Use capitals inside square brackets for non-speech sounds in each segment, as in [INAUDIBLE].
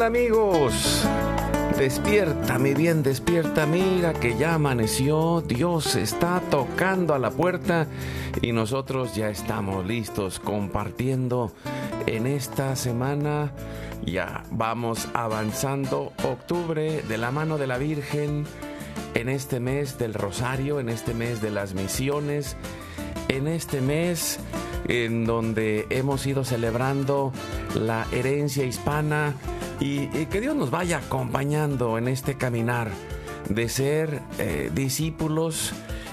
Hola amigos, despierta mi bien, despierta, mira que ya amaneció, Dios está tocando a la puerta y nosotros ya estamos listos compartiendo en esta semana. Ya vamos avanzando octubre de la mano de la Virgen en este mes del Rosario, en este mes de las misiones, en este mes en donde hemos ido celebrando la herencia hispana y, que Dios nos vaya acompañando en este caminar de ser eh, discípulos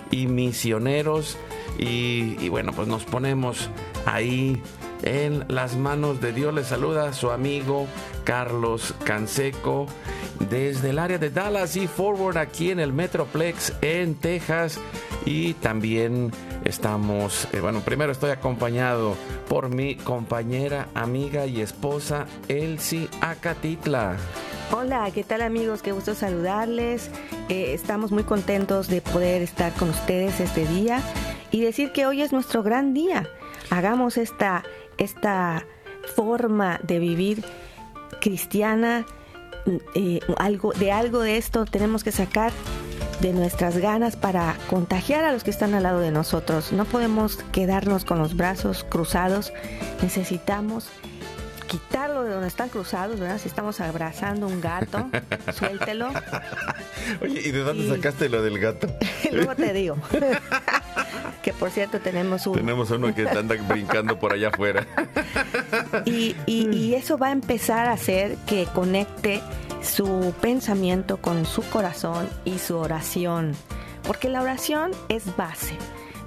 y misioneros y, y bueno pues nos ponemos ahí en las manos de Dios. Les saluda su amigo Carlos Canseco desde el área de Dallas y Forward aquí en el Metroplex en Texas y también estamos, eh, bueno, primero estoy acompañado por mi compañera, amiga y esposa Elsie Acatitla. Hola, ¿qué tal amigos? Qué gusto saludarles. Eh, estamos muy contentos de poder estar con ustedes este día y decir que hoy es nuestro gran día. Hagamos esta, esta forma de vivir cristiana. Eh, algo, de algo de esto tenemos que sacar de nuestras ganas para contagiar a los que están al lado de nosotros. No podemos quedarnos con los brazos cruzados. Necesitamos quitarlo de donde están cruzados, ¿verdad? Si estamos abrazando un gato, [LAUGHS] suéltelo. Oye, ¿y de dónde Y- sacaste lo del gato? [LAUGHS] Luego te digo. [LAUGHS] que por cierto tenemos un... Tenemos uno que anda brincando por allá afuera. Y, y- y eso va a empezar a hacer que conecte su pensamiento con su corazón y su oración. Porque la oración es base.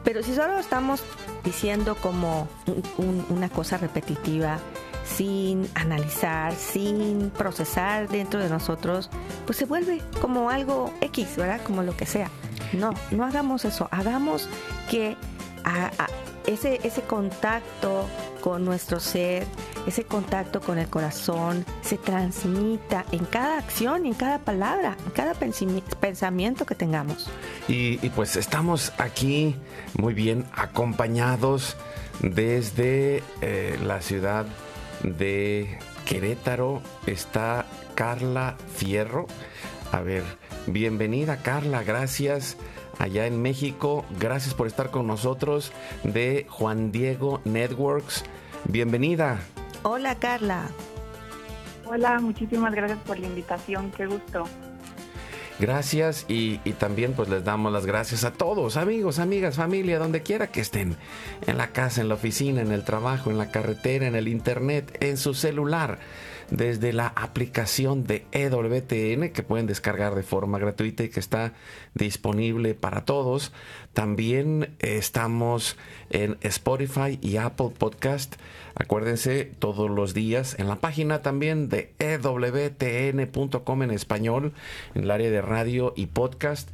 Pero si solo estamos diciendo como un- un- una cosa repetitiva, sin analizar, sin procesar dentro de nosotros, pues se vuelve como algo X, ¿verdad? Como lo que sea. No, no hagamos eso. Hagamos que ese, ese contacto con nuestro ser, ese contacto con el corazón, se transmita en cada acción, en cada palabra, en cada pensamiento que tengamos. Y, y pues estamos aquí muy bien acompañados desde eh, la ciudad de Querétaro. Está Carla Fierro. A ver, bienvenida Carla, gracias. Allá en México, gracias por estar con nosotros de Juan Diego Networks. Bienvenida. Hola Carla. Hola, muchísimas gracias por la invitación, qué gusto. Gracias y, y también pues les damos las gracias a todos, amigos, amigas, familia, donde quiera que estén, en la casa, en la oficina, en el trabajo, en la carretera, en el internet, en su celular, desde la aplicación de EWTN que pueden descargar de forma gratuita y que está disponible para todos. También estamos en Spotify y Apple Podcast. Acuérdense todos los días en la página también de ewtn.com en español, en el área de radio y podcast.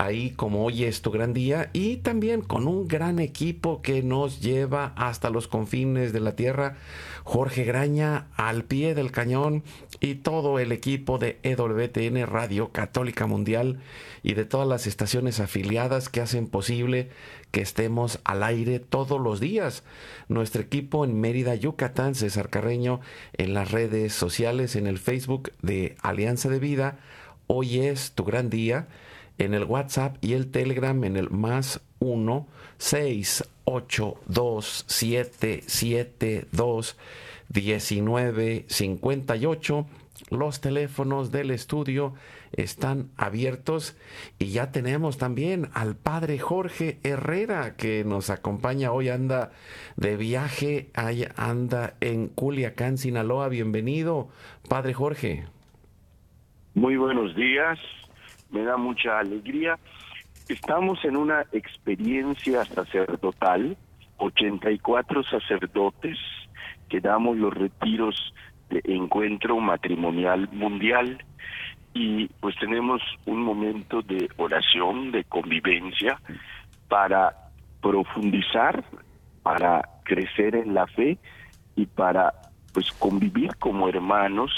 Ahí como hoy es tu gran día y también con un gran equipo que nos lleva hasta los confines de la tierra. Jorge Graña al pie del cañón y todo el equipo de EWTN Radio Católica Mundial y de todas las estaciones afiliadas que hacen posible que estemos al aire todos los días. Nuestro equipo en Mérida, Yucatán, César Carreño, en las redes sociales, en el Facebook de Alianza de Vida. Hoy es tu gran día. En el WhatsApp y el Telegram en el más 1 6 8 2 7 7 2 1958. Los teléfonos del estudio están abiertos y ya tenemos también al padre Jorge Herrera que nos acompaña hoy, anda de viaje, anda en Culiacán, Sinaloa. Bienvenido, padre Jorge. Muy buenos días, me da mucha alegría. Estamos en una experiencia sacerdotal, 84 sacerdotes que damos los retiros de encuentro matrimonial mundial y pues tenemos un momento de oración, de convivencia para profundizar, para crecer en la fe y para pues convivir como hermanos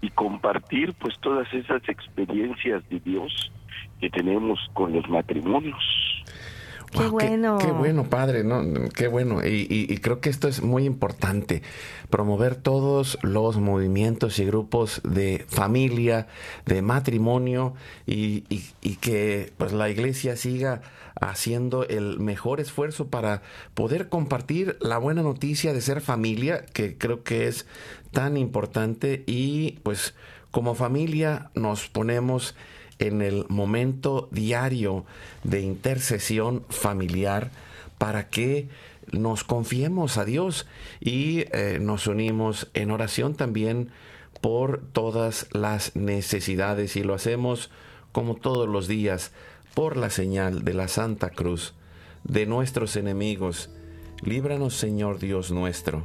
y compartir pues todas esas experiencias de Dios que tenemos con los matrimonios. Qué bueno. Qué, bueno, padre, ¿no? Qué bueno. Y, creo que esto es muy importante. Promover todos los movimientos y grupos de familia, de matrimonio y, y, que pues la iglesia siga haciendo el mejor esfuerzo para poder compartir la buena noticia de ser familia, que creo que es tan importante. Y pues como familia nos ponemos en el momento diario de intercesión familiar para que nos confiemos a Dios y eh, nos unimos en oración también por todas las necesidades y lo hacemos como todos los días por la señal de la Santa Cruz de nuestros enemigos. Líbranos Señor Dios nuestro.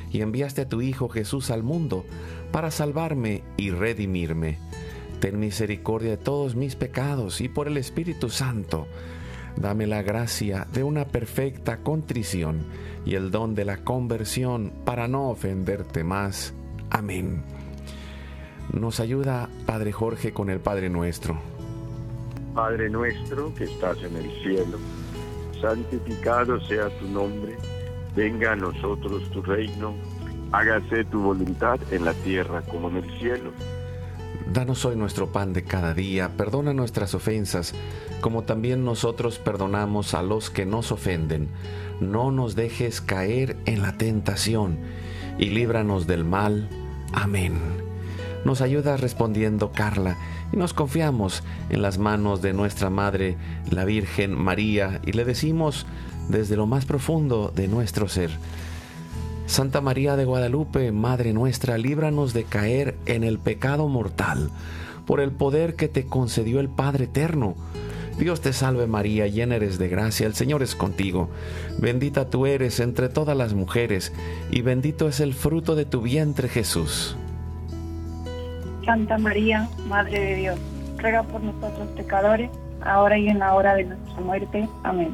y enviaste a tu Hijo Jesús al mundo para salvarme y redimirme. Ten misericordia de todos mis pecados y por el Espíritu Santo Dame la gracia de una perfecta contrición y el don de la conversión para no ofenderte más. Amén. Nos ayuda Padre Jorge con el Padre Nuestro. Padre nuestro que estás en el cielo, santificado sea tu nombre, venga a nosotros tu reino, hágase tu voluntad en la tierra como en el cielo. Danos hoy nuestro pan de cada día, perdona nuestras ofensas, como también nosotros perdonamos a los que nos ofenden. No nos dejes caer en la tentación, y líbranos del mal. Amén. Nos ayuda respondiendo Carla, y nos confiamos en las manos de nuestra Madre, la Virgen María, y le decimos desde lo más profundo de nuestro ser, Santa María de Guadalupe, Madre nuestra, líbranos de caer en el pecado mortal, por el poder que te concedió el Padre Eterno. Dios te salve María, llena eres de gracia, el Señor es contigo. Bendita tú eres entre todas las mujeres, y bendito es el fruto de tu vientre Jesús. Santa María, Madre de Dios, ruega por nosotros pecadores, ahora y en la hora de nuestra muerte. Amén.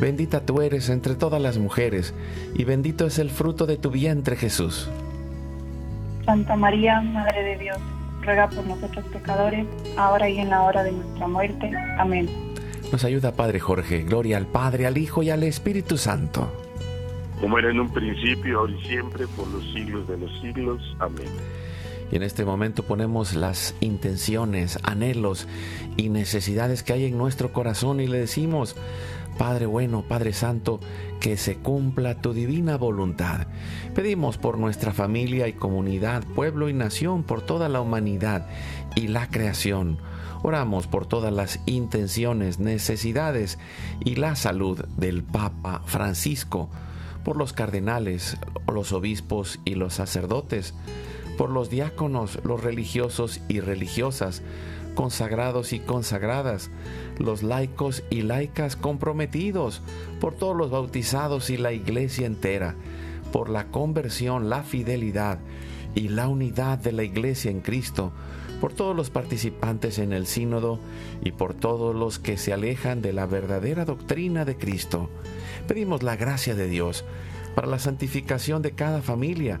Bendita tú eres entre todas las mujeres, y bendito es el fruto de tu vientre Jesús. Santa María, Madre de Dios, ruega por nosotros pecadores, ahora y en la hora de nuestra muerte. Amén. Nos ayuda Padre Jorge, gloria al Padre, al Hijo y al Espíritu Santo. Como era en un principio, ahora y siempre, por los siglos de los siglos. Amén. Y en este momento ponemos las intenciones, anhelos y necesidades que hay en nuestro corazón y le decimos, Padre bueno, Padre Santo, que se cumpla tu divina voluntad. Pedimos por nuestra familia y comunidad, pueblo y nación, por toda la humanidad y la creación. Oramos por todas las intenciones, necesidades y la salud del Papa Francisco, por los cardenales, los obispos y los sacerdotes, por los diáconos, los religiosos y religiosas, consagrados y consagradas, los laicos y laicas comprometidos, por todos los bautizados y la iglesia entera, por la conversión, la fidelidad y la unidad de la iglesia en Cristo, por todos los participantes en el sínodo y por todos los que se alejan de la verdadera doctrina de Cristo. Pedimos la gracia de Dios para la santificación de cada familia,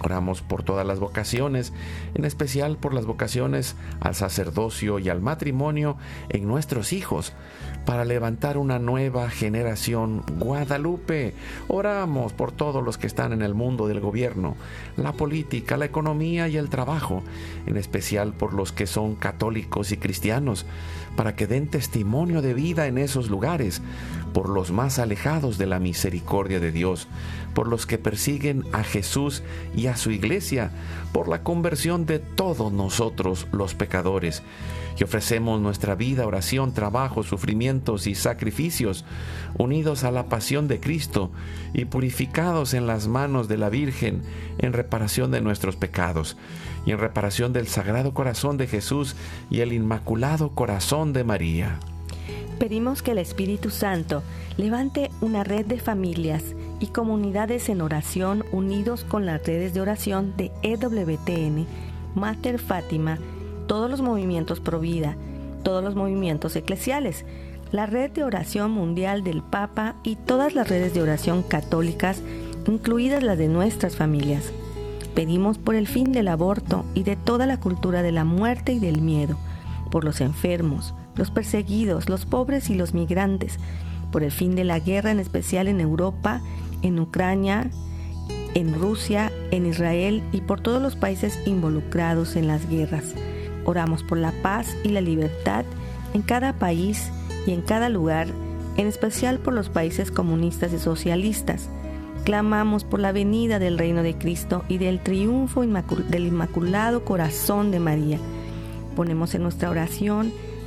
Oramos por todas las vocaciones, en especial por las vocaciones al sacerdocio y al matrimonio en nuestros hijos, para levantar una nueva generación Guadalupe. Oramos por todos los que están en el mundo del gobierno, la política, la economía y el trabajo, en especial por los que son católicos y cristianos, para que den testimonio de vida en esos lugares, por los más alejados de la misericordia de Dios, por los que persiguen a Jesús y a su iglesia, por la conversión de todos nosotros los pecadores. Y ofrecemos nuestra vida, oración, trabajo, sufrimientos y sacrificios, unidos a la pasión de Cristo y purificados en las manos de la Virgen en reparación de nuestros pecados y en reparación del Sagrado Corazón de Jesús y el Inmaculado Corazón de María. Pedimos que el Espíritu Santo levante una red de familias y comunidades en oración unidos con las redes de oración de EWTN, Mater Fátima, todos los movimientos pro vida, todos los movimientos eclesiales, la red de oración mundial del Papa y todas las redes de oración católicas, incluidas las de nuestras familias. Pedimos por el fin del aborto y de toda la cultura de la muerte y del miedo, por los enfermos, los perseguidos, los pobres y los migrantes, por el fin de la guerra en especial en Europa en Ucrania, en Rusia, en Israel y por todos los países involucrados en las guerras. Oramos por la paz y la libertad en cada país y en cada lugar, en especial por los países comunistas y socialistas. Clamamos por la venida del reino de Cristo y del triunfo del Inmaculado Corazón de María. Ponemos en nuestra oración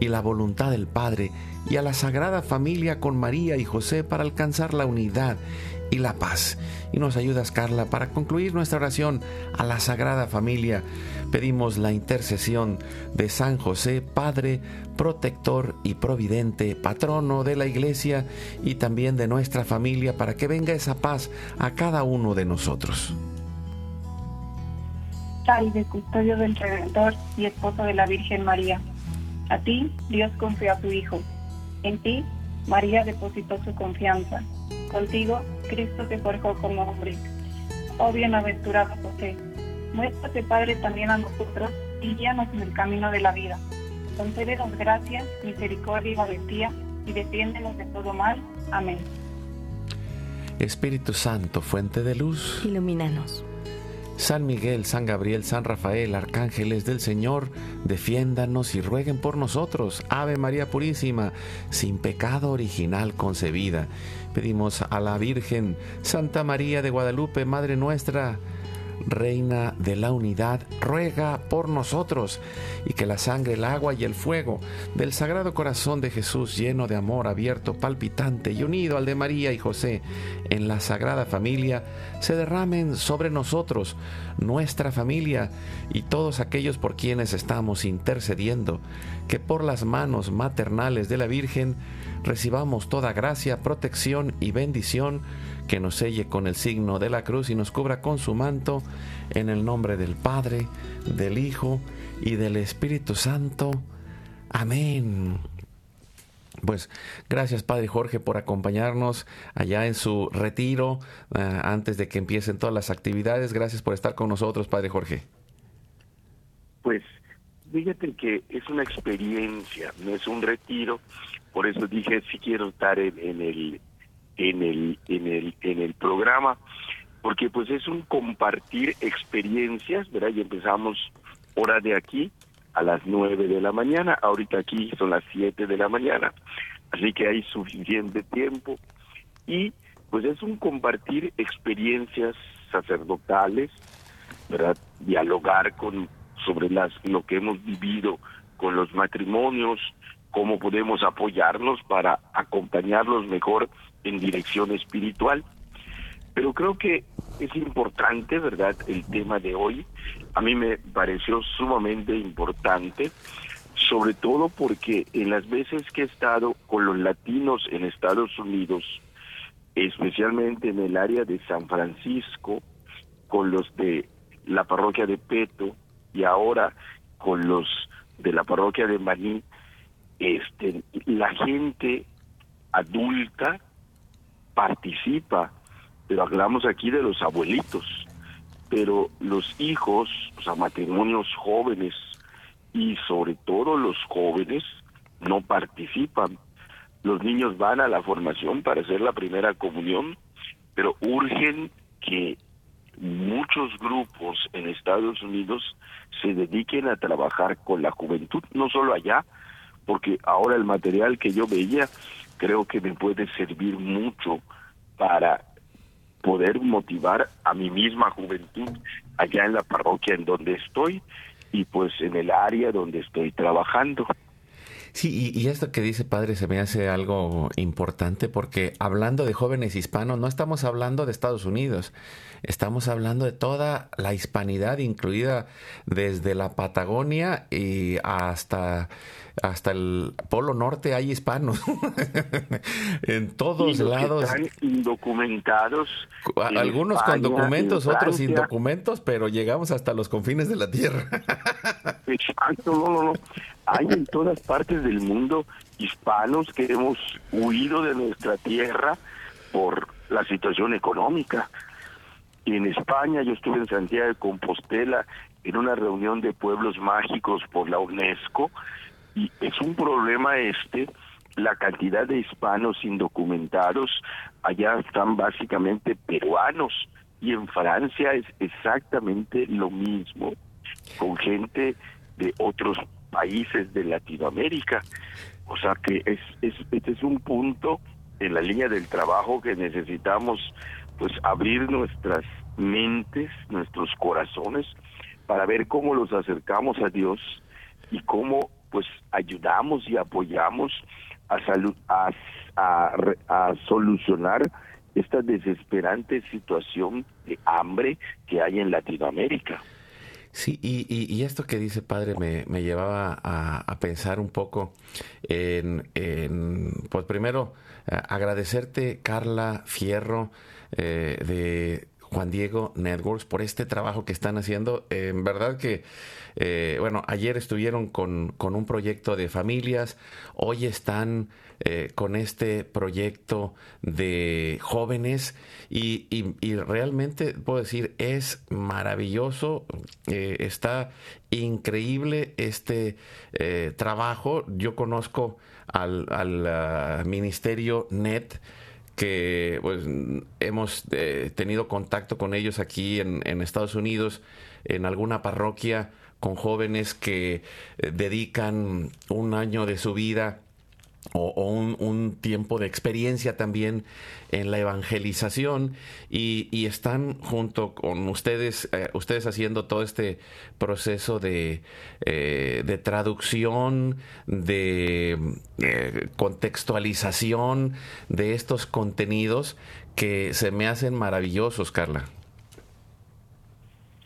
y la voluntad del Padre y a la Sagrada Familia con María y José para alcanzar la unidad y la paz. Y nos ayudas, Carla, para concluir nuestra oración a la Sagrada Familia. Pedimos la intercesión de San José, Padre, protector y providente, patrono de la Iglesia y también de nuestra familia, para que venga esa paz a cada uno de nosotros. Salve, custodio del Redentor y esposo de la Virgen María. A ti, Dios confió a su Hijo. En ti, María depositó su confianza. Contigo, Cristo se forjó como hombre. Oh bienaventurado José, muéstrate Padre también a nosotros y guíanos en el camino de la vida. Concédenos gracia, misericordia y valentía y defiéndenos de todo mal. Amén. Espíritu Santo, fuente de luz, Ilumínanos. San Miguel, San Gabriel, San Rafael, arcángeles del Señor, defiéndanos y rueguen por nosotros. Ave María Purísima, sin pecado original concebida. Pedimos a la Virgen, Santa María de Guadalupe, Madre nuestra, Reina de la Unidad, ruega por nosotros y que la sangre, el agua y el fuego del Sagrado Corazón de Jesús, lleno de amor, abierto, palpitante y unido al de María y José en la Sagrada Familia, se derramen sobre nosotros, nuestra familia y todos aquellos por quienes estamos intercediendo, que por las manos maternales de la Virgen recibamos toda gracia, protección y bendición que nos selle con el signo de la cruz y nos cubra con su manto, en el nombre del Padre, del Hijo y del Espíritu Santo. Amén. Pues gracias Padre Jorge por acompañarnos allá en su retiro uh, antes de que empiecen todas las actividades. Gracias por estar con nosotros, Padre Jorge. Pues fíjate que es una experiencia, no es un retiro, por eso dije si quiero estar en el en el en el en el programa porque pues es un compartir experiencias, ¿verdad? Y empezamos hora de aquí a las nueve de la mañana, ahorita aquí son las siete de la mañana, así que hay suficiente tiempo y pues es un compartir experiencias sacerdotales, ¿verdad? Dialogar con sobre las lo que hemos vivido con los matrimonios, cómo podemos apoyarlos para acompañarlos mejor en dirección espiritual. Pero creo que es importante, ¿verdad? El tema de hoy a mí me pareció sumamente importante, sobre todo porque en las veces que he estado con los latinos en Estados Unidos, especialmente en el área de San Francisco, con los de la parroquia de Peto y ahora con los de la parroquia de Maní, este, la gente adulta participa, pero hablamos aquí de los abuelitos, pero los hijos, o sea, matrimonios jóvenes y sobre todo los jóvenes no participan. Los niños van a la formación para hacer la primera comunión, pero urgen que muchos grupos en Estados Unidos se dediquen a trabajar con la juventud, no solo allá, porque ahora el material que yo veía creo que me puede servir mucho para poder motivar a mi misma juventud allá en la parroquia en donde estoy y pues en el área donde estoy trabajando. Sí, y, y, esto que dice padre se me hace algo importante porque hablando de jóvenes hispanos no estamos hablando de Estados Unidos, estamos hablando de toda la hispanidad, incluida desde la Patagonia y hasta hasta el Polo Norte hay hispanos. [LAUGHS] en todos y los lados. están indocumentados. Algunos España, con documentos, en otros sin documentos, pero llegamos hasta los confines de la tierra. [LAUGHS] Exacto, no, no, no. Hay en todas partes del mundo hispanos que hemos huido de nuestra tierra por la situación económica. Y en España yo estuve en Santiago de Compostela en una reunión de pueblos mágicos por la UNESCO y es un problema este la cantidad de hispanos indocumentados allá están básicamente peruanos y en Francia es exactamente lo mismo con gente de otros países de Latinoamérica o sea que es, es este es un punto en la línea del trabajo que necesitamos pues abrir nuestras mentes nuestros corazones para ver cómo los acercamos a Dios y cómo pues ayudamos y apoyamos a, a, a, a solucionar esta desesperante situación de hambre que hay en Latinoamérica. Sí, y, y, esto que dice padre me, me llevaba a, a, pensar un poco en, en pues primero, agradecerte, Carla Fierro, eh, de Juan Diego Networks por este trabajo que están haciendo. en verdad que, eh, bueno, ayer estuvieron con, con, un proyecto de familias, hoy están eh, con este proyecto de jóvenes y, y, realmente puedo decir, es maravilloso, eh, está increíble este trabajo. Yo conozco al, al uh, Ministerio NET que pues, hemos eh, tenido contacto con ellos aquí en, en, Estados Unidos, en alguna parroquia, con jóvenes que eh, dedican un año de su vida o, un, tiempo de experiencia también en la evangelización y, están junto con ustedes, eh, ustedes haciendo todo este proceso de, eh, de traducción, de eh, contextualización de estos contenidos que se me hacen maravillosos, Carla.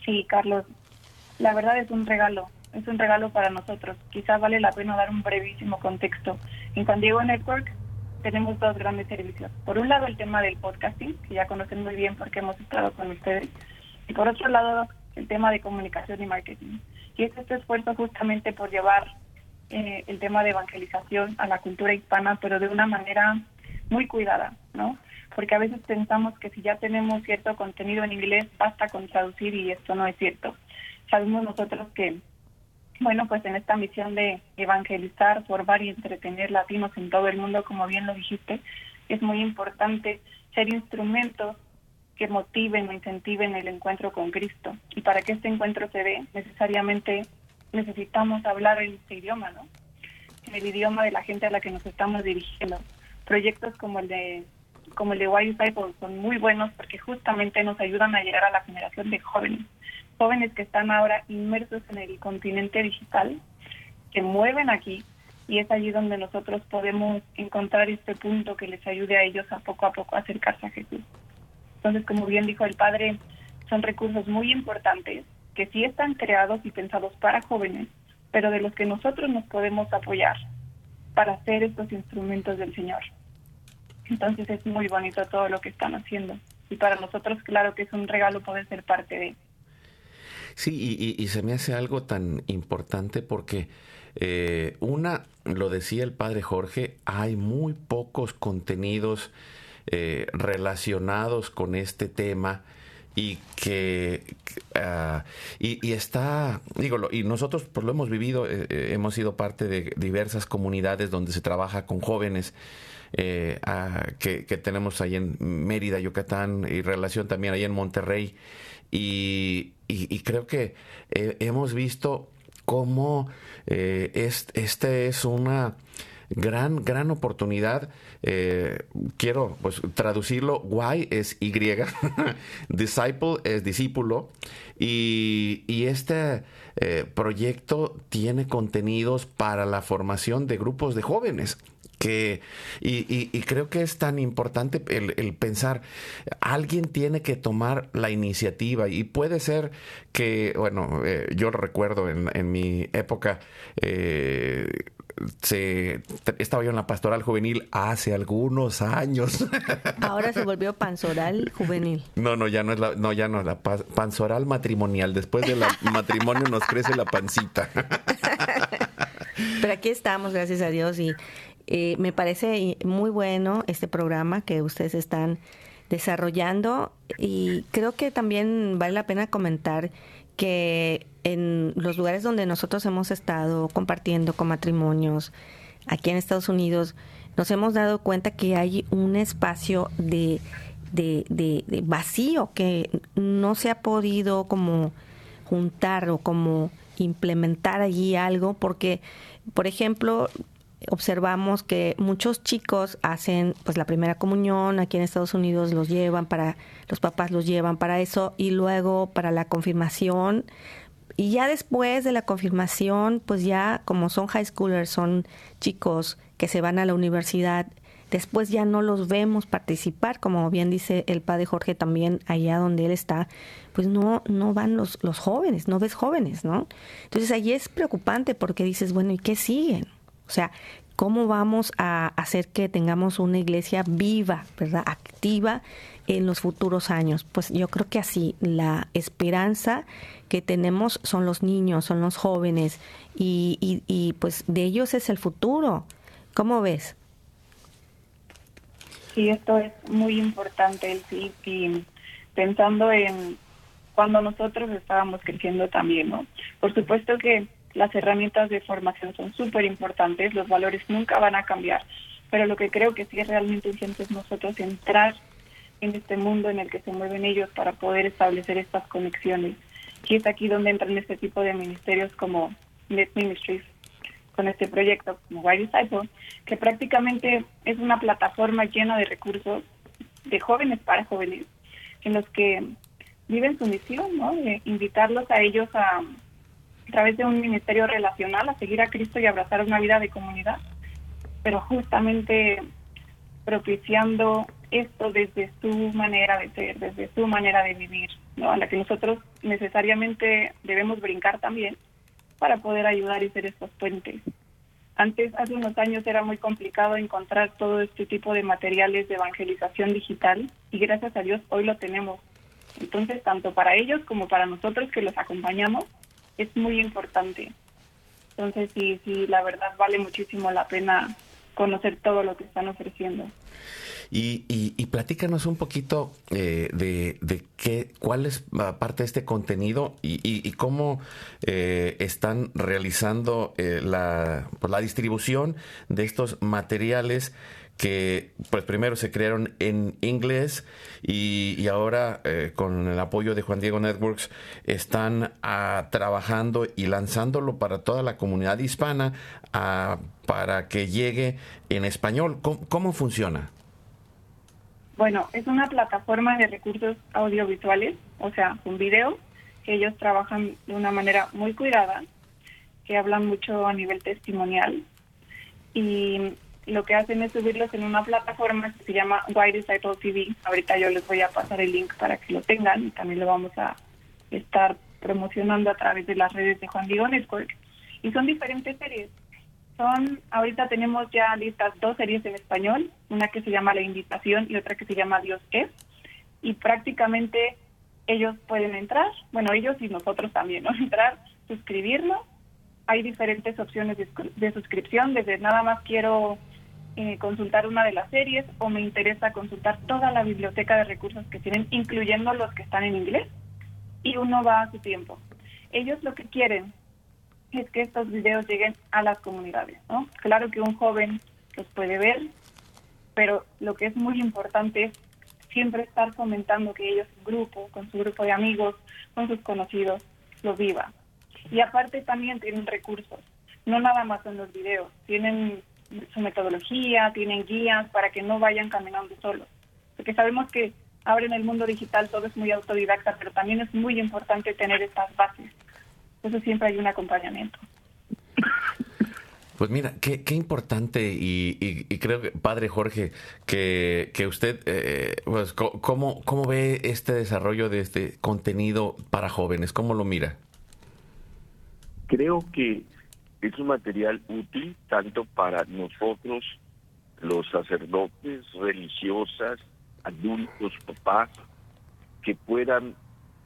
Sí, Carlos, la verdad es un regalo es un regalo para nosotros. Quizás vale la pena dar un brevísimo contexto. En Juan Diego Network tenemos dos grandes servicios. Por un lado, el tema del podcasting, que ya conocen muy bien porque hemos estado con ustedes. Y por otro lado, el tema de comunicación y marketing. Y es este esfuerzo justamente por llevar eh, el tema de evangelización a la cultura hispana, pero de una manera muy cuidada, ¿no? Porque a veces pensamos que si ya tenemos cierto contenido en inglés, basta con traducir y esto no es cierto. Sabemos nosotros que bueno, pues en esta misión de evangelizar, formar y entretener latinos en todo el mundo, como bien lo dijiste, es muy importante ser instrumentos que motiven o incentiven el encuentro con Cristo. Y para que este encuentro se dé, necesariamente necesitamos hablar en este idioma, ¿no? En el idioma de la gente a la que nos estamos dirigiendo. Proyectos como el de como el de Why son muy buenos porque justamente nos ayudan a llegar a la generación de jóvenes jóvenes que están ahora inmersos en el continente digital, que mueven aquí y es allí donde nosotros podemos encontrar este punto que les ayude a ellos a poco a poco acercarse a Jesús. Entonces, como bien dijo el Padre, son recursos muy importantes que sí están creados y pensados para jóvenes, pero de los que nosotros nos podemos apoyar para hacer estos instrumentos del Señor. Entonces es muy bonito todo lo que están haciendo. Y para nosotros, claro que es un regalo poder ser parte de, Sí, y, se me hace algo tan importante porque eh, una, lo decía el padre Jorge, hay muy pocos contenidos eh, relacionados con este tema y que ah, y, está digo y nosotros pues lo hemos vivido eh, hemos sido parte de diversas comunidades donde se trabaja con jóvenes ah, que, que, tenemos ahí en Mérida Yucatán y relación también ahí en Monterrey y, creo que eh, hemos visto cómo eh, este es una gran, gran oportunidad. Eh, quiero pues, traducirlo. Y es Y, [LAUGHS] disciple es discípulo. Y, y este proyecto tiene contenidos para la formación de grupos de jóvenes que y, creo que es tan importante el, pensar alguien tiene que tomar la iniciativa y puede ser que bueno eh, yo recuerdo en, en mi época eh, se estaba yo en la pastoral juvenil hace algunos años. [LAUGHS] Ahora se volvió panzoral juvenil. No, no, ya no es la, no, ya no es la panzoral matrimonial. Después del matrimonio nos crece la pancita. [LAUGHS] Pero aquí estamos, gracias a Dios, y eh, me parece muy bueno este programa que ustedes están desarrollando y creo que también vale la pena comentar que en los lugares donde nosotros hemos estado compartiendo con matrimonios aquí en Estados Unidos, nos hemos dado cuenta que hay un espacio de, de, de, de vacío que no se ha podido como juntar o como implementar allí algo porque por ejemplo, observamos que muchos chicos hacen pues la primera comunión aquí en Estados Unidos los llevan para los papás los llevan para eso y luego para la confirmación y ya después de la confirmación, pues ya como son high schoolers, son chicos que se van a la universidad, después ya no los vemos participar, como bien dice el padre Jorge también allá donde él está, pues no, no van los, los jóvenes, no ves jóvenes, ¿no? Entonces ahí es preocupante porque dices, bueno, ¿y qué siguen? O sea, ¿cómo vamos a hacer que tengamos una iglesia viva, ¿verdad? Activa en los futuros años? Pues yo creo que así, la esperanza que tenemos son los niños, son los jóvenes y, y, y pues de ellos es el futuro. ¿Cómo ves? Sí, esto es muy importante, sí, y pensando en cuando nosotros estábamos creciendo también, ¿no? Por supuesto que las herramientas de formación son súper importantes, los valores nunca van a cambiar, pero lo que creo que sí es realmente urgente es nosotros entrar en este mundo en el que se mueven ellos para poder establecer estas conexiones. Y es aquí donde entran este tipo de ministerios como Net Ministries, con este proyecto como White Disciple, que prácticamente es una plataforma llena de recursos de jóvenes para jóvenes, en los que viven su misión, ¿no? De invitarlos a ellos a través de un ministerio relacional a seguir a Cristo y abrazar una vida de comunidad, pero justamente propiciando esto desde su manera de ser, desde su manera de vivir, ¿no? a la que nosotros necesariamente debemos brincar también para poder ayudar y ser estos puentes. Antes, hace unos años, era muy complicado encontrar todo este tipo de materiales de evangelización digital y gracias a Dios hoy lo tenemos. Entonces, tanto para ellos como para nosotros que los acompañamos, es muy importante. Entonces, sí, sí, la verdad vale muchísimo la pena conocer todo lo que están ofreciendo. Y, y, y platícanos un poquito eh, de, de, qué, cuál es parte de este contenido y, y, y cómo eh, están realizando eh, la, pues, la distribución de estos materiales que pues primero se crearon en inglés y, y ahora eh, con el apoyo de Juan Diego Networks están ah, trabajando y lanzándolo para toda la comunidad hispana ah, para que llegue en español. ¿Cómo, cómo funciona? Bueno, es una plataforma de recursos audiovisuales, o sea, un video, que ellos trabajan de una manera muy cuidada, que hablan mucho a nivel testimonial y lo que hacen es subirlos en una plataforma que se llama White Disciple TV. Ahorita yo les voy a pasar el link para que lo tengan y también lo vamos a estar promocionando a través de las redes de Juan Diego Network. Y son diferentes series. Son, ahorita tenemos ya listas dos series en español, una que se llama La Invitación y otra que se llama Dios es. Y prácticamente ellos pueden entrar, bueno, ellos y nosotros también, ¿no? [LAUGHS] Entrar, suscribirnos. Hay diferentes opciones de, de suscripción, desde nada más quiero eh, consultar una de las series o me interesa consultar toda la biblioteca de recursos que tienen, incluyendo los que están en inglés, y uno va a su tiempo. Ellos lo que quieren es que estos videos lleguen a las comunidades, ¿no? Claro que un joven los puede ver, pero lo que es muy importante es siempre estar fomentando que ellos, su grupo, con su grupo de amigos, con sus conocidos, lo viva. Y aparte también tienen recursos, no nada más en los videos, tienen su metodología, tienen guías para que no vayan caminando solos. Porque sabemos que ahora en el mundo digital todo es muy autodidacta, pero también es muy importante tener estas bases. Eso siempre hay un acompañamiento. Pues mira, qué, qué importante y, y, y, creo que, padre Jorge, que, que usted, eh, pues, ¿cómo, ¿cómo ve este desarrollo de este contenido para jóvenes? ¿Cómo lo mira? Creo que es un material útil tanto para nosotros, los sacerdotes, religiosas, adultos, papás, que puedan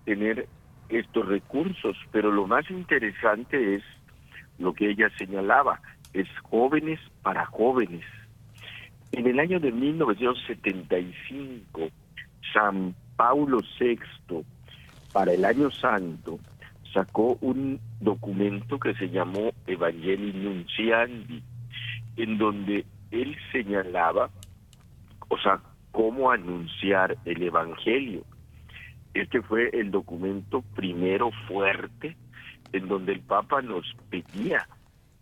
tener estos recursos. Pero lo más interesante es lo que ella señalaba, es jóvenes para jóvenes. En el año de 1975, San Paulo VI, para el año santo, sacó un documento que se llamó Evangelii Nunciandi, en donde él señalaba, o sea, cómo anunciar el Evangelio. Este fue el documento primero fuerte en donde el Papa nos pedía,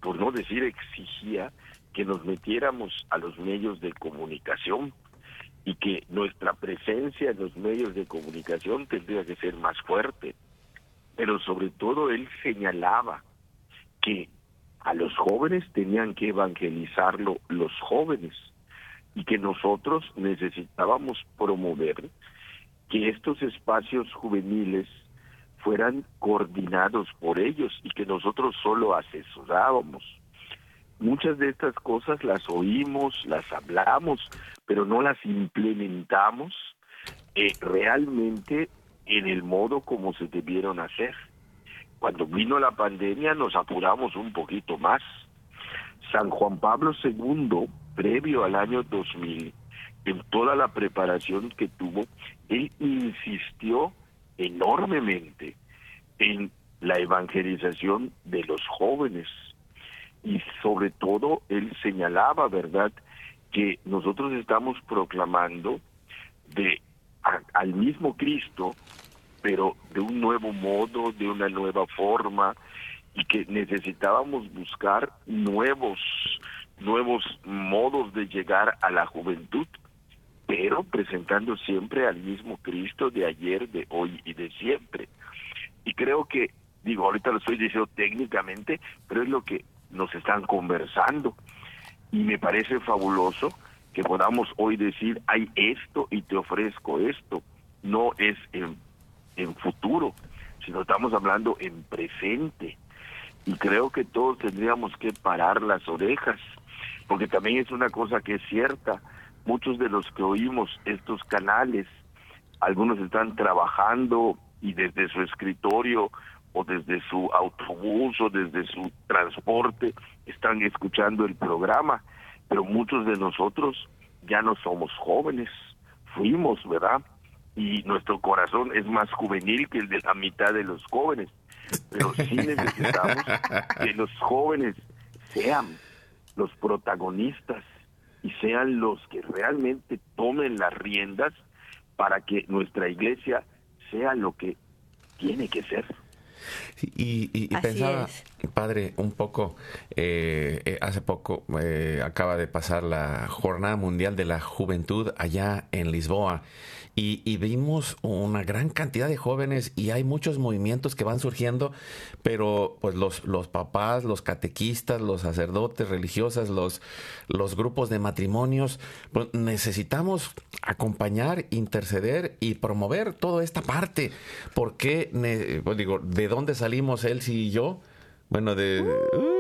por no decir exigía, que nos metiéramos a los medios de comunicación y que nuestra presencia en los medios de comunicación tendría que ser más fuerte. Pero sobre todo él señalaba que a los jóvenes tenían que evangelizarlo los jóvenes y que nosotros necesitábamos promover que estos espacios juveniles fueran coordinados por ellos y que nosotros solo asesorábamos. Muchas de estas cosas las oímos, las hablamos, pero no las implementamos eh, realmente en el modo como se debieron hacer. Cuando vino la pandemia nos apuramos un poquito más. San Juan Pablo II, previo al año 2000, en toda la preparación que tuvo, él insistió enormemente en la evangelización de los jóvenes y sobre todo él señalaba, ¿verdad?, que nosotros estamos proclamando de al mismo Cristo, pero de un nuevo modo, de una nueva forma y que necesitábamos buscar nuevos nuevos modos de llegar a la juventud pero presentando siempre al mismo Cristo de ayer, de hoy y de siempre. Y creo que, digo, ahorita lo estoy diciendo técnicamente, pero es lo que nos están conversando. Y me parece fabuloso que podamos hoy decir, hay esto y te ofrezco esto. No es en, en futuro, sino estamos hablando en presente. Y creo que todos tendríamos que parar las orejas, porque también es una cosa que es cierta muchos de los que oímos estos canales, algunos están trabajando y desde su escritorio o desde su autobús o desde su transporte están escuchando el programa, pero muchos de nosotros ya no somos jóvenes, fuimos, ¿verdad? Y nuestro corazón es más juvenil que el de la mitad de los jóvenes, pero sí [LAUGHS] necesitamos que los jóvenes sean los protagonistas y sean los que realmente tomen las riendas para que nuestra iglesia sea lo que tiene que ser. Y, y, pensaba, padre, un poco, eh, eh, hace poco eh, acaba de pasar la Jornada Mundial de la Juventud allá en Lisboa y, vimos una gran cantidad de jóvenes y hay muchos movimientos que van surgiendo, pero pues los, los papás, los catequistas, los sacerdotes religiosas, los, los grupos de matrimonios, pues necesitamos acompañar, interceder y promover toda esta parte. porque pues digo, ¿de dónde salimos él y yo? Bueno, de... Uh,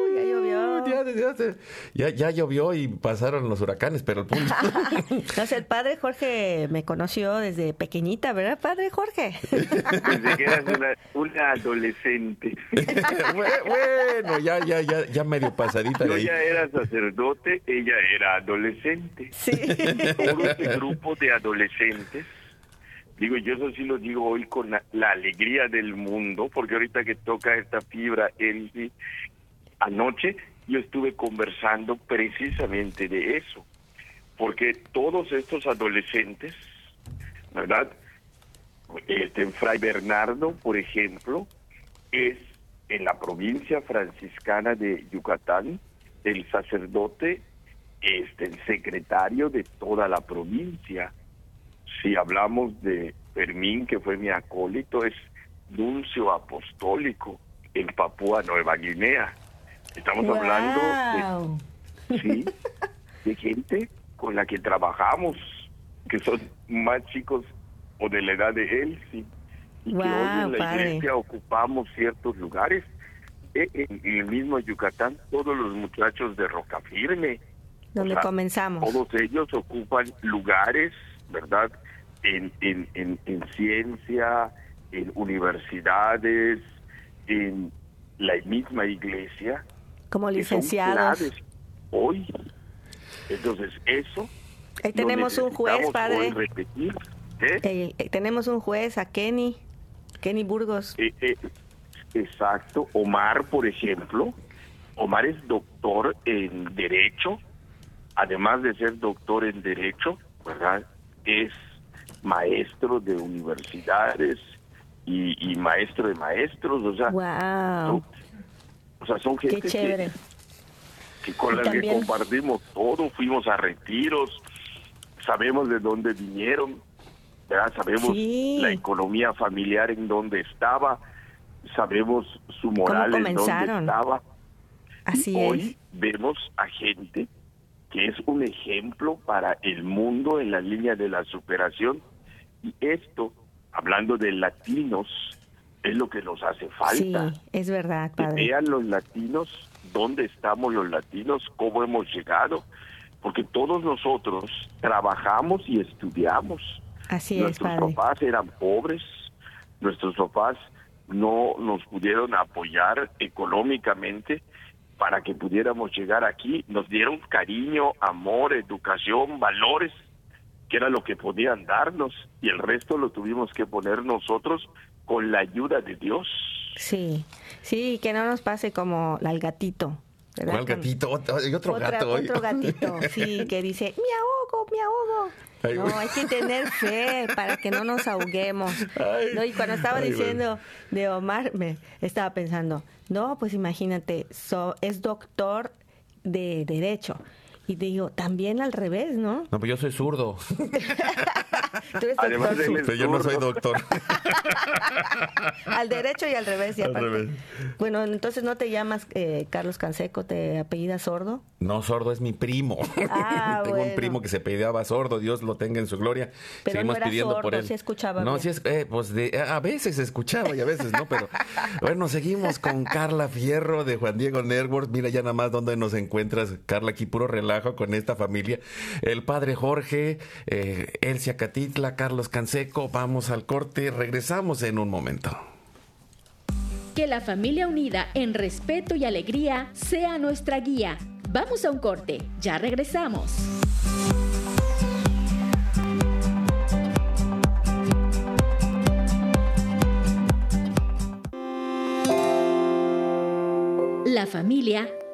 ya, ya, llovió y pasaron los huracanes, pero el punto. [LAUGHS] [LAUGHS] no sé, el padre Jorge me conoció desde pequeñita, ¿verdad, padre Jorge? Desde que eras una, adolescente. [LAUGHS] bueno, ya, ya, ya, ya medio pasadita Yo ya era sacerdote, ella era adolescente. Sí. Todo este grupo de adolescentes Digo, yo eso sí lo digo hoy con la, la, alegría del mundo, porque ahorita que toca esta fibra, Elsie, anoche yo estuve conversando precisamente de eso, porque todos estos adolescentes, ¿verdad? Este, Fray Bernardo, por ejemplo, es en la provincia franciscana de Yucatán, el sacerdote, este, el secretario de toda la provincia. Si hablamos de Fermín, que fue mi acólito, es nuncio apostólico en Papúa Nueva Guinea. Estamos hablando de, sí, de gente con la que trabajamos, que son más chicos o de la edad de él, sí. Y que hoy en la iglesia ocupamos ciertos lugares. E, en, el mismo Yucatán, todos los muchachos de Roca Firme. Donde comenzamos. Todos ellos ocupan lugares, ¿verdad? En, en, en, en ciencia, en universidades, en la misma iglesia como licenciados. Hoy. Entonces, eso. Ahí tenemos un juez, padre. ¿eh? Eh, tenemos un juez, a Kenny, Kenny Burgos. Eh, exacto. Omar, por ejemplo. Omar es doctor en Derecho. Además de ser doctor en Derecho, ¿verdad? Es maestro de universidades y, maestro de maestros. O sea, wow. O sea, son gente Que, con las que compartimos todo, fuimos a retiros, sabemos de dónde vinieron, ¿verdad? sabemos la economía familiar en dónde estaba, sabemos su moral en dónde estaba. Así y hoy es. vemos a gente que es un ejemplo para el mundo en la línea de la superación. Y esto, hablando de latinos, es lo que nos hace Sí, falta. es verdad, que vean los latinos dónde estamos los latinos, cómo hemos llegado, porque todos nosotros trabajamos y estudiamos. Así es, Nuestros padre. papás eran pobres, nuestros papás no nos pudieron apoyar económicamente para que pudiéramos llegar aquí, nos dieron cariño, amor, educación, valores, que era lo que podían darnos, y el resto lo tuvimos que poner nosotros con la ayuda de Dios. Sí, sí, que no nos pase como al gatito. ¿verdad? ¿Cuál gatito? Hay otro Otra- gato hoy. Otro gatito, [LAUGHS] sí, que dice, me ahogo, me ahogo. Ay, no, hay que tener fe para que no nos ahoguemos. Ay, No, y cuando estaba ay, diciendo de Omar, me estaba pensando, no, pues imagínate, so- es doctor de derecho. Y digo, también al revés, ¿no? No, pues yo soy zurdo. [LAUGHS] Tú eres Además doctor Pero yo no soy doctor. [LAUGHS] al derecho y al revés. y Al aparte- revés. Bueno, entonces no te llamas eh, Carlos Canseco, te apellidas sordo. No, sordo es mi primo. Ah, [LAUGHS] Tengo un primo que se pedía sordo, Dios lo tenga en su gloria. Pero Seguimos no era pidiendo por sordo, él. sí escuchaba No, bien. sí es, eh, pues de, a veces escuchaba y a veces no, pero bueno, seguimos con Carla Fierro de Juan Diego Network. Mira ya nada más dónde nos encuentras, Carla, aquí puro relajo con esta familia. El padre Jorge, eh, Elsia Catitla, Carlos Canseco, vamos al corte, regresamos en un momento. Que la familia unida en respeto y alegría sea nuestra guía. Vamos a un corte, ya regresamos. La familia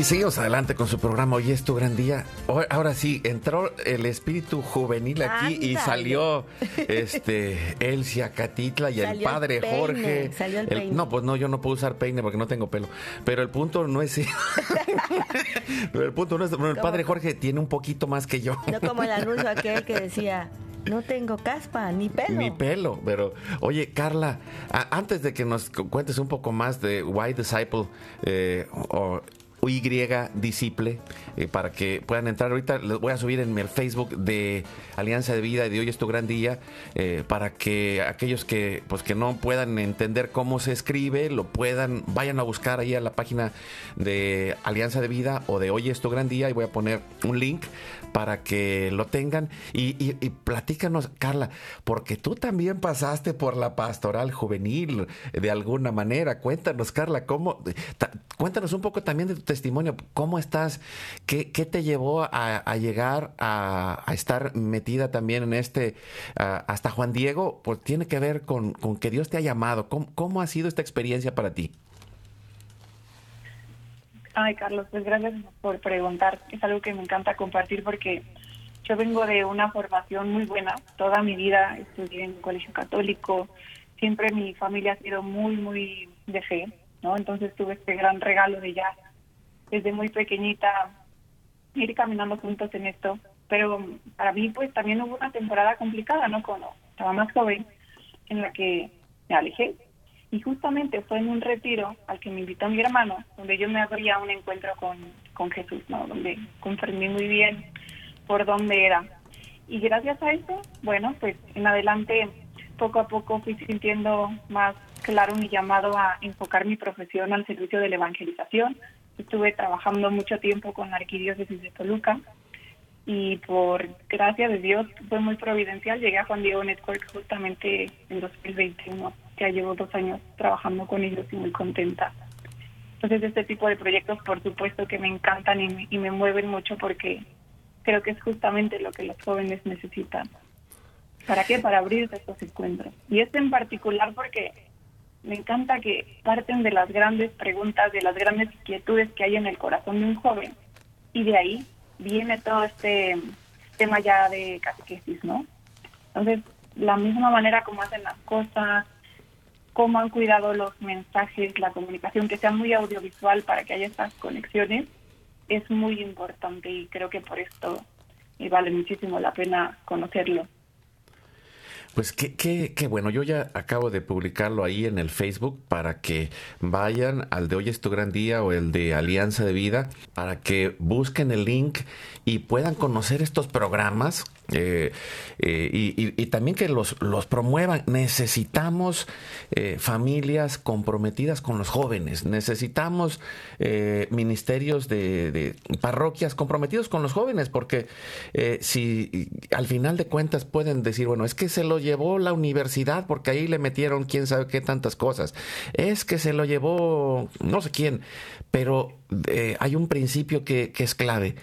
Y seguimos adelante con su programa. Hoy es tu gran día. Ahora sí, entró el espíritu juvenil aquí y salió [LAUGHS] este Elsia Catitla y el Salió el padre peine, Jorge. salió el peine. no, pues no, yo no puedo usar peine porque no tengo pelo. Pero el punto no es [LAUGHS] Pero el punto no es. bueno, el padre Jorge tiene un poquito más que yo. No como el anuncio [LAUGHS] aquel que decía, no tengo caspa ni pelo. Ni pelo, pero oye, Carla, a- antes de que nos cu- cuentes un poco más de Why Disciple, eh, o Y Disciple eh, para que puedan entrar. Ahorita les voy a subir en el Facebook de Alianza de Vida y de Hoy es tu gran día eh, para que aquellos que pues que no puedan entender cómo se escribe lo puedan vayan a buscar ahí a la página de Alianza de Vida o de Hoy es tu gran día y voy a poner un link para que lo tengan. Y, y, platícanos, Carla, porque tú también pasaste por la pastoral juvenil de alguna manera. Cuéntanos, Carla, cómo, cuéntanos un poco también de tu testimonio. ¿Cómo estás? ¿Qué, te llevó a, llegar a, estar metida también en este, hasta Juan Diego? Pues tiene que ver con, que Dios te ha llamado. ¿Cómo ha sido esta experiencia para ti? Ay, Carlos, pues gracias por preguntar. Es algo que me encanta compartir porque yo vengo de una formación muy buena. Toda mi vida estudié en colegio católico. Siempre mi familia ha sido muy, muy de fe, ¿no? Entonces tuve este gran regalo de ya desde muy pequeñita ir caminando juntos en esto. Pero para mí, pues también hubo una temporada complicada, ¿no? Cuando estaba más joven, en la que me alejé y justamente fue en un retiro al que me invitó mi hermano, donde yo me abría un encuentro con, con Jesús, ¿no? Donde comprendí muy bien por dónde era. Y gracias a eso, bueno, pues en adelante poco a poco fui sintiendo más claro mi llamado a enfocar mi profesión al servicio de la evangelización. Estuve trabajando mucho tiempo con la Arquidiócesis de Toluca y por gracia de Dios fue muy providencial. Llegué a Juan Diego Network justamente en 2021 ya llevo dos años trabajando con ellos y muy contenta. Entonces este tipo de proyectos por supuesto que me encantan y me, mueven mucho porque creo que es justamente lo que los jóvenes necesitan. ¿Para qué? Para abrirse estos encuentros. Y este en particular porque me encanta que parten de las grandes preguntas, de las grandes inquietudes que hay en el corazón de un joven y de ahí viene todo este tema ya de catequesis, ¿no? Entonces, la misma manera como hacen las cosas, cómo han cuidado los mensajes, la comunicación, que sea muy audiovisual para que haya estas conexiones, es muy importante y creo que por esto vale muchísimo la pena conocerlo. Pues qué, qué, qué, bueno, yo ya acabo de publicarlo ahí en el Facebook para que vayan al de Hoy es tu gran día o el de Alianza de Vida, para que busquen el link y puedan conocer estos programas eh, eh, y, también que los, los promuevan. Necesitamos eh, familias comprometidas con los jóvenes, necesitamos ministerios de, de, parroquias comprometidos con los jóvenes, porque si al final de cuentas pueden decir, bueno, es que se lo llevó la universidad porque ahí le metieron quién sabe qué tantas cosas, es que se lo llevó no sé quién, pero hay un principio que, que es clave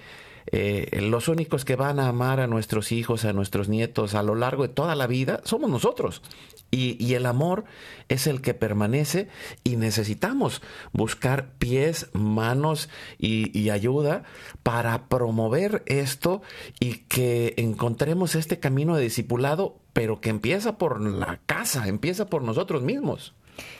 eh, los únicos que van a amar a nuestros hijos, a nuestros nietos a lo largo de toda la vida somos nosotros. Y, el amor es el que permanece y necesitamos buscar pies, manos y, y, ayuda para promover esto y que encontremos este camino de discipulado, pero que empieza por la casa, empieza por nosotros mismos.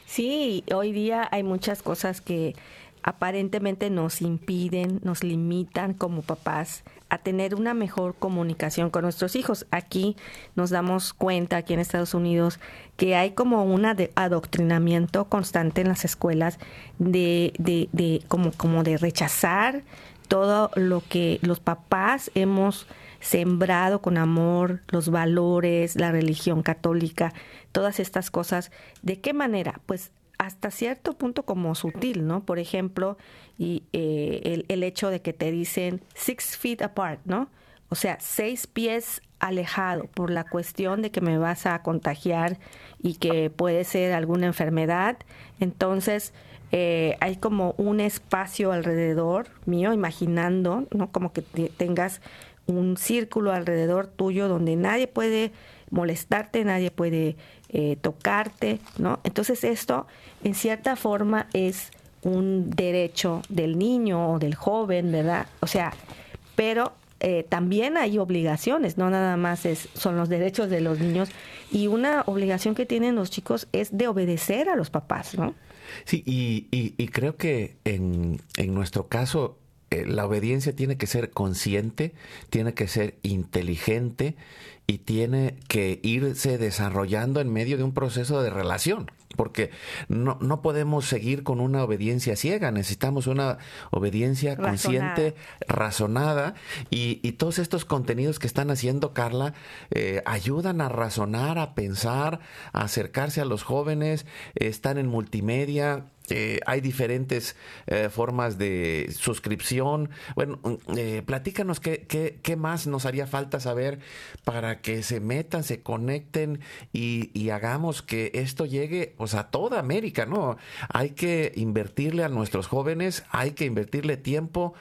Sí, hoy día hay muchas cosas que aparentemente nos impiden, nos limitan como papás a tener una mejor comunicación con nuestros hijos. Aquí nos damos cuenta, aquí en Estados Unidos, que hay como un adoctrinamiento constante en las escuelas de, de, de como, como de rechazar todo lo que los papás hemos sembrado con amor, los valores, la religión católica, todas estas cosas. ¿De qué manera? Pues hasta cierto punto como sutil, ¿no? Por ejemplo, y eh, el, hecho de que te dicen six feet apart, ¿no? O sea, seis pies alejado por la cuestión de que me vas a contagiar y que puede ser alguna enfermedad. Entonces, eh, hay como un espacio alrededor mío, imaginando, ¿no? Como que tengas un círculo alrededor tuyo donde nadie puede molestarte, nadie puede eh, tocarte, ¿no? Entonces esto, en cierta forma, es un derecho del niño o del joven, ¿verdad? O sea, pero eh, también hay obligaciones, no nada más es, son los derechos de los niños y una obligación que tienen los chicos es de obedecer a los papás, ¿no? Sí, y, y, creo que en, en nuestro caso eh, la obediencia tiene que ser consciente, tiene que ser inteligente y tiene que irse desarrollando en medio de un proceso de relación porque no, no podemos seguir con una obediencia ciega, necesitamos una obediencia consciente, razonada, y, y, todos estos contenidos que están haciendo, Carla, eh, ayudan a razonar, a pensar, a acercarse a los jóvenes, están en multimedia, eh, hay diferentes eh, formas de suscripción. Bueno, mm, eh, platícanos qué, qué, qué, más nos haría falta saber para que se metan, se conecten y, y, hagamos que esto llegue pues, a toda América, ¿no? Hay que invertirle a nuestros jóvenes, hay que invertirle tiempo,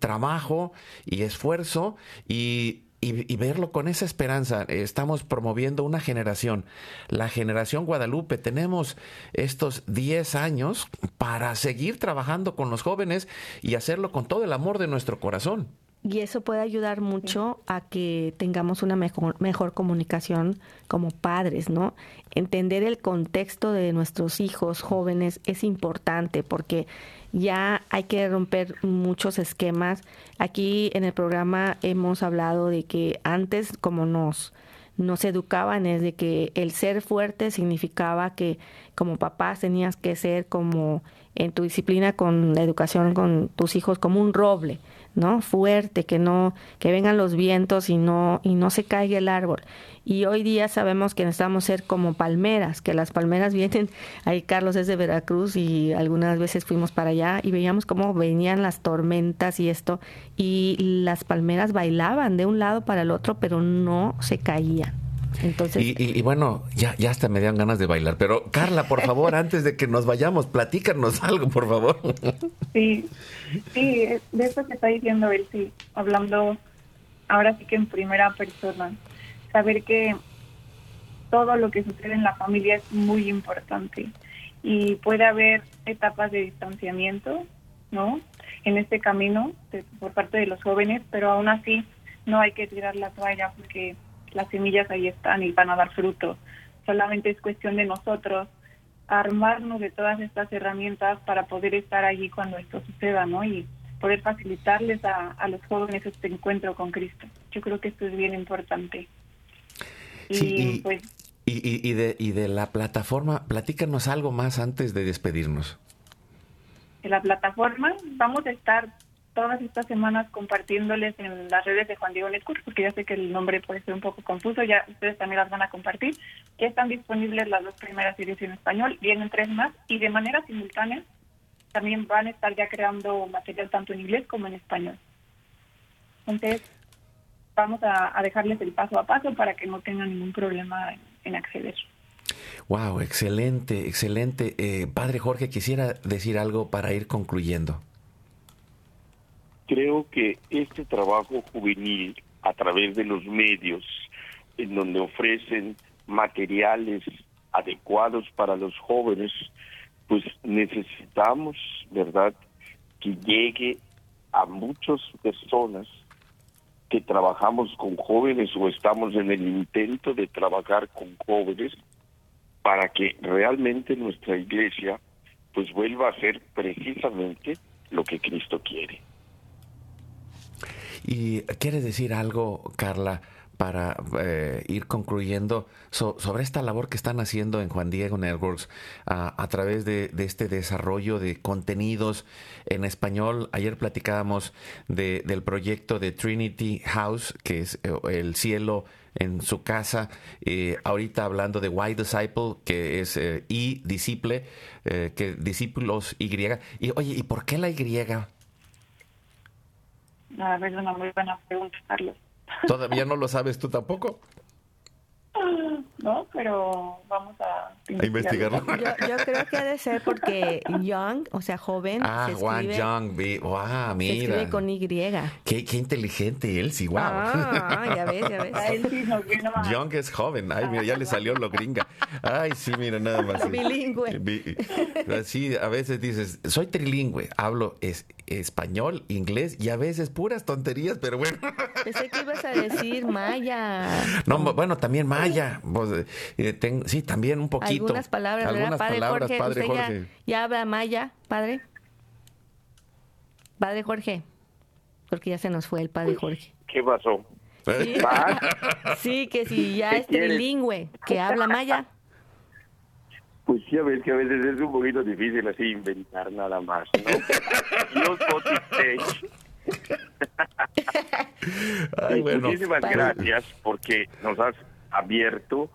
trabajo y esfuerzo y y, verlo con esa esperanza. Estamos promoviendo una generación, la generación Guadalupe. Tenemos estos 10 años para seguir trabajando con los jóvenes y hacerlo con todo el amor de nuestro corazón. Y eso puede ayudar mucho a que tengamos una mejor, mejor comunicación como padres, ¿no? Entender el contexto de nuestros hijos jóvenes es importante porque ya hay que romper muchos esquemas. Aquí en el programa hemos hablado de que antes como nos nos educaban es de que el ser fuerte significaba que como papás tenías que ser como en tu disciplina con la educación con tus hijos como un roble ¿no? Fuerte, que no, que vengan los vientos y no, y no se caiga el árbol. Y hoy día sabemos que necesitamos ser como palmeras, que las palmeras [LAUGHS] vienen, ahí Carlos es de Veracruz y algunas veces fuimos para allá y veíamos cómo venían las tormentas y esto, y las palmeras bailaban de un lado para el otro, pero no se caían. Entonces, y, bueno, ya, ya hasta me dieron ganas de bailar. Pero Carla, por favor, [LAUGHS] antes de que nos vayamos, platícanos [LAUGHS] algo, por favor. Sí, sí, de eso que está diciendo él, sí, hablando ahora sí que en primera persona. Saber que todo lo que sucede en la familia es muy importante y puede haber etapas de distanciamiento, ¿no? En este camino por parte de los jóvenes, pero aún así no hay que tirar la toalla porque las semillas ahí están y van a dar fruto. Solamente es cuestión de nosotros armarnos de todas estas herramientas para poder estar allí cuando esto suceda, ¿no? Y poder facilitarles a, a los jóvenes este encuentro con Cristo. Yo creo que esto es bien importante. Y, pues... Y, y, de, y de la plataforma, platícanos algo más antes de despedirnos. De la plataforma, vamos a estar todas estas semanas compartiéndoles en las redes de Juan Diego Network, porque ya sé que el nombre puede ser un poco confuso, ya ustedes también las van a compartir. Ya están disponibles las dos primeras series en español, vienen tres más, y de manera simultánea también van a estar ya creando material tanto en inglés como en español. Entonces, vamos a, dejarles el paso a paso para que no tengan ningún problema en, acceder. Wow, excelente, excelente. Eh, padre Jorge, quisiera decir algo para ir concluyendo creo que este trabajo juvenil a través de los medios, en donde ofrecen materiales adecuados para los jóvenes, pues necesitamos, ¿verdad?, que llegue a muchas personas que trabajamos con jóvenes o estamos en el intento de trabajar con jóvenes para que realmente nuestra iglesia pues vuelva a ser precisamente lo que Cristo quiere. ¿Y quieres decir algo, Carla, para eh, ir concluyendo sobre esta labor que están haciendo en Juan Diego Networks a través de, este desarrollo de contenidos en español? Ayer platicábamos del proyecto de Trinity House, que es eh, el cielo en su casa. Eh, ahorita hablando de Why Disciple, que es y disciple, que discípulos Y. Y oye, ¿y por qué la Y? A ver, una muy buena pregunta, Carlos. ¿Todavía no lo [LAUGHS] sabes tú tampoco? No, pero vamos a, investigarlo. Yo, creo que ha de ser porque Young, o sea, joven. Ah, Juan Young, wow, mira. Se escribe con Y. Qué, qué inteligente él, sí, wow. Ah, ya ves, ya ves. Young es joven, ay, mira, ya le salió lo gringa. Ay, sí, mira, nada más. Bilingüe. Sí, a veces dices, soy trilingüe, hablo es, español, inglés y a veces puras tonterías, pero bueno. Pensé que ibas a decir maya. No, bueno, también maya. Pues, eh, sí, también un poquito. Algunas palabras, Algunas padre palabras, Jorge, padre usted Jorge. Ya, ya habla maya, padre. Padre Jorge, porque ya se nos fue el Padre Jorge. ¿Qué pasó? Sí, ¿Vas? [LAUGHS] Sí, que si ya ¿Qué es quieres? trilingüe, que habla maya. Pues ya ves que a veces es un poquito difícil así inventar nada más, ¿no? [LAUGHS] Dios. [LAUGHS] Ay, bueno. Muchísimas gracias porque nos has abierto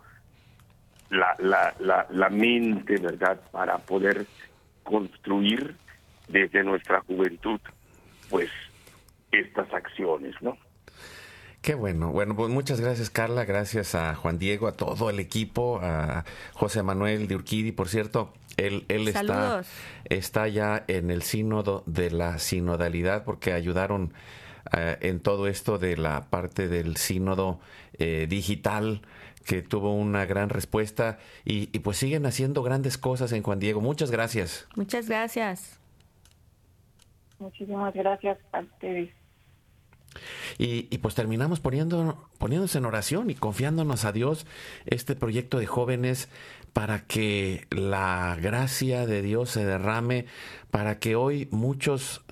la, la, la, la mente, ¿verdad? Para poder construir desde nuestra juventud, pues, estas acciones, ¿no? Qué bueno. Bueno, pues muchas gracias, Carla. Gracias a Juan Diego, a todo el equipo, a José Manuel de Urquidi, por cierto. Él, él está, está ya en el sínodo de la sinodalidad porque ayudaron eh, en todo esto de la parte del sínodo eh, digital que tuvo una gran respuesta y, y pues siguen haciendo grandes cosas en Juan Diego. Muchas gracias. Muchas gracias. Muchísimas gracias a ustedes. Y, pues terminamos poniendo, poniéndose en oración y confiándonos a Dios este proyecto de jóvenes para que la gracia de Dios se derrame, para que hoy muchos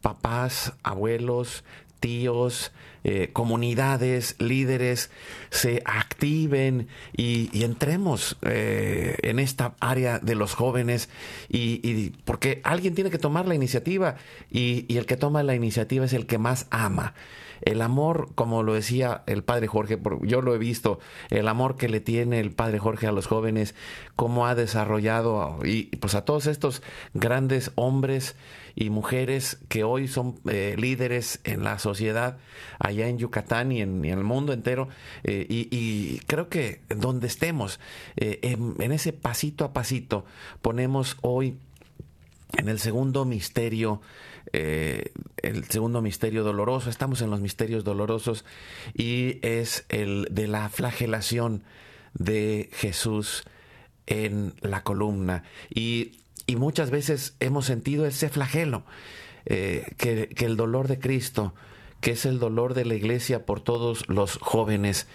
papás, abuelos, tíos, eh, comunidades, líderes se activen y, entremos eh, en esta área de los jóvenes y, porque alguien tiene que tomar la iniciativa y el que toma la iniciativa es el que más ama. El amor, como lo decía el padre Jorge, yo lo he visto, el amor que le tiene el padre Jorge a los jóvenes, cómo ha desarrollado y pues a todos estos grandes hombres y mujeres que hoy son eh, líderes en la sociedad allá en Yucatán y en, y en el mundo entero. eh, y, y creo que donde estemos, eh, en, en ese pasito a pasito, ponemos hoy en el segundo misterio, eh, el segundo misterio doloroso, estamos en los misterios dolorosos y es el de la flagelación de Jesús en la columna. Y, y muchas veces hemos sentido ese flagelo, eh, que, que el dolor de Cristo, que es el dolor de la iglesia por todos los jóvenes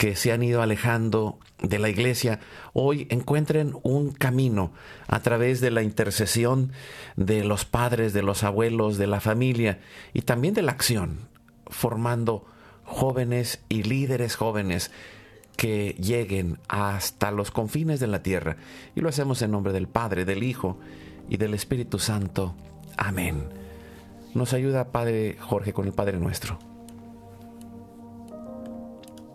que se han ido alejando de la iglesia, hoy encuentren un camino a través de la intercesión de los padres, de los abuelos, de la familia y también de la acción, formando jóvenes y líderes jóvenes que lleguen hasta los confines de la tierra. Y lo hacemos en nombre del Padre, del Hijo y del Espíritu Santo. Amén. Nos ayuda Padre Jorge con el Padre nuestro.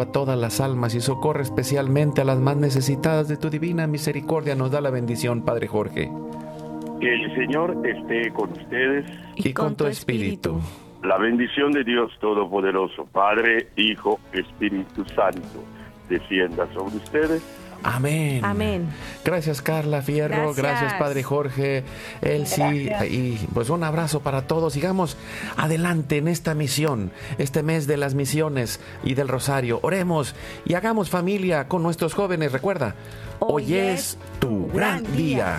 a todas las almas y socorre especialmente a las más necesitadas de tu divina misericordia. Nos da la bendición, Padre Jorge. Que el Señor esté con ustedes. Y, con, tu espíritu. La bendición de Dios Todopoderoso, Padre, Hijo, Espíritu Santo, descienda sobre ustedes. Amén. Amén. Gracias Carla Fierro, gracias, Gracias. Padre Jorge, Elsie y pues un abrazo para todos. Sigamos adelante en esta misión, este mes de las misiones y del Rosario. Oremos y hagamos familia con nuestros jóvenes. Recuerda, hoy, Hoy es es tu gran día.